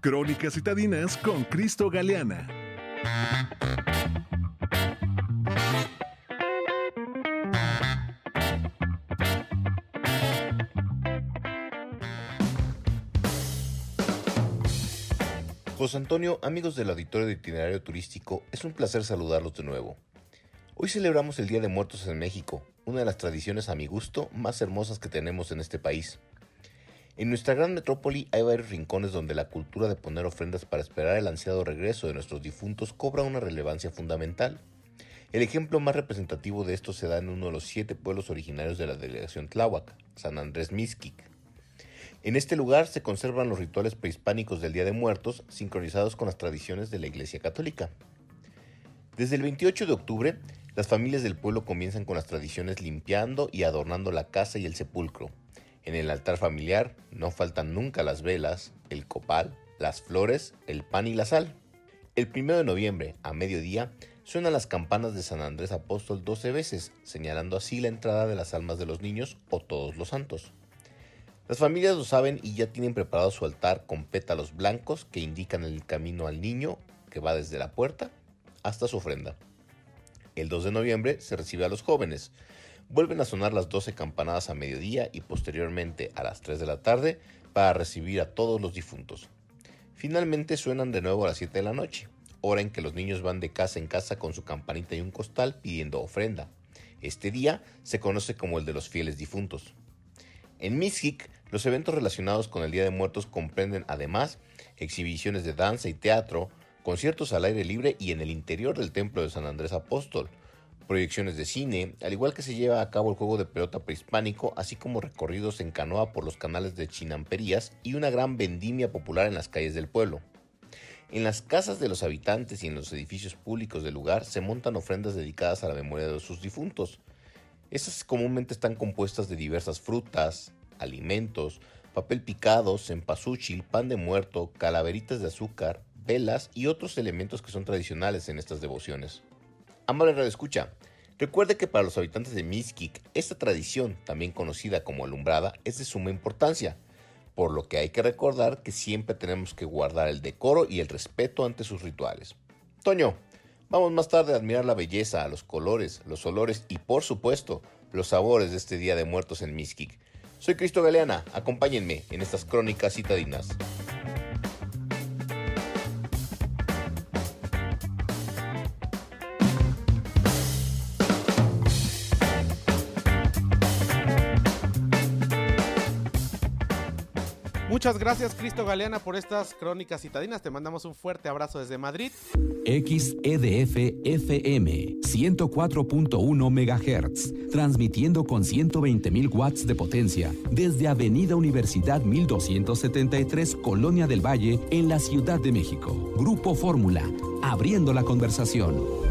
Crónicas citadinas con Cristo Galeana. José Antonio, amigos del auditorio de itinerario turístico, es un placer saludarlos de nuevo. Hoy celebramos el Día de Muertos en México, una de las tradiciones a mi gusto más hermosas que tenemos en este país. En nuestra gran metrópoli hay varios rincones donde la cultura de poner ofrendas para esperar el ansiado regreso de nuestros difuntos cobra una relevancia fundamental. El ejemplo más representativo de esto se da en uno de los siete pueblos originarios de la delegación Tláhuac, San Andrés Mixquic. En este lugar se conservan los rituales prehispánicos del Día de Muertos sincronizados con las tradiciones de la Iglesia Católica. Desde el 28 de octubre, las familias del pueblo comienzan con las tradiciones limpiando y adornando la casa y el sepulcro, en el altar familiar no faltan nunca las velas, el copal, las flores, el pan y la sal. El 1 de noviembre, a mediodía, suenan las campanas de San Andrés Apóstol 12 veces, señalando así la entrada de las almas de los niños o todos los santos. Las familias lo saben y ya tienen preparado su altar con pétalos blancos que indican el camino al niño que va desde la puerta hasta su ofrenda. El 2 de noviembre se recibe a los jóvenes, Vuelven a sonar las 12 campanadas a mediodía y posteriormente a las 3 de la tarde para recibir a todos los difuntos. Finalmente suenan de nuevo a las 7 de la noche, hora en que los niños van de casa en casa con su campanita y un costal pidiendo ofrenda. Este día se conoce como el de los fieles difuntos. En Mixquic, los eventos relacionados con el Día de Muertos comprenden además exhibiciones de danza y teatro, conciertos al aire libre y en el interior del templo de San Andrés Apóstol, proyecciones de cine, al igual que se lleva a cabo el juego de pelota prehispánico, así como recorridos en canoa por los canales de Chinamperías y una gran vendimia popular en las calles del pueblo. En las casas de los habitantes y en los edificios públicos del lugar se montan ofrendas dedicadas a la memoria de sus difuntos. Estas comúnmente están compuestas de diversas frutas, alimentos, papel picado, cempasúchil, pan de muerto, calaveritas de azúcar, velas y otros elementos que son tradicionales en estas devociones. Amable Radio Escucha, recuerde que para los habitantes de Mixquic, esta tradición, también conocida como alumbrada, es de suma importancia, por lo que hay que recordar que siempre tenemos que guardar el decoro y el respeto ante sus rituales. Toño, vamos más tarde a admirar la belleza, los colores, los olores y por supuesto los sabores de este Día de Muertos en Mixquic. Soy Cristo Galeana, acompáñenme en estas crónicas citadinas. Muchas gracias, Cristo Galeana, por estas crónicas citadinas. Te mandamos un fuerte abrazo desde Madrid. XEDF FM 104.1 MHz, transmitiendo con 120.000 watts de potencia desde Avenida Universidad 1273, Colonia del Valle, en la Ciudad de México. Grupo Fórmula, abriendo la conversación.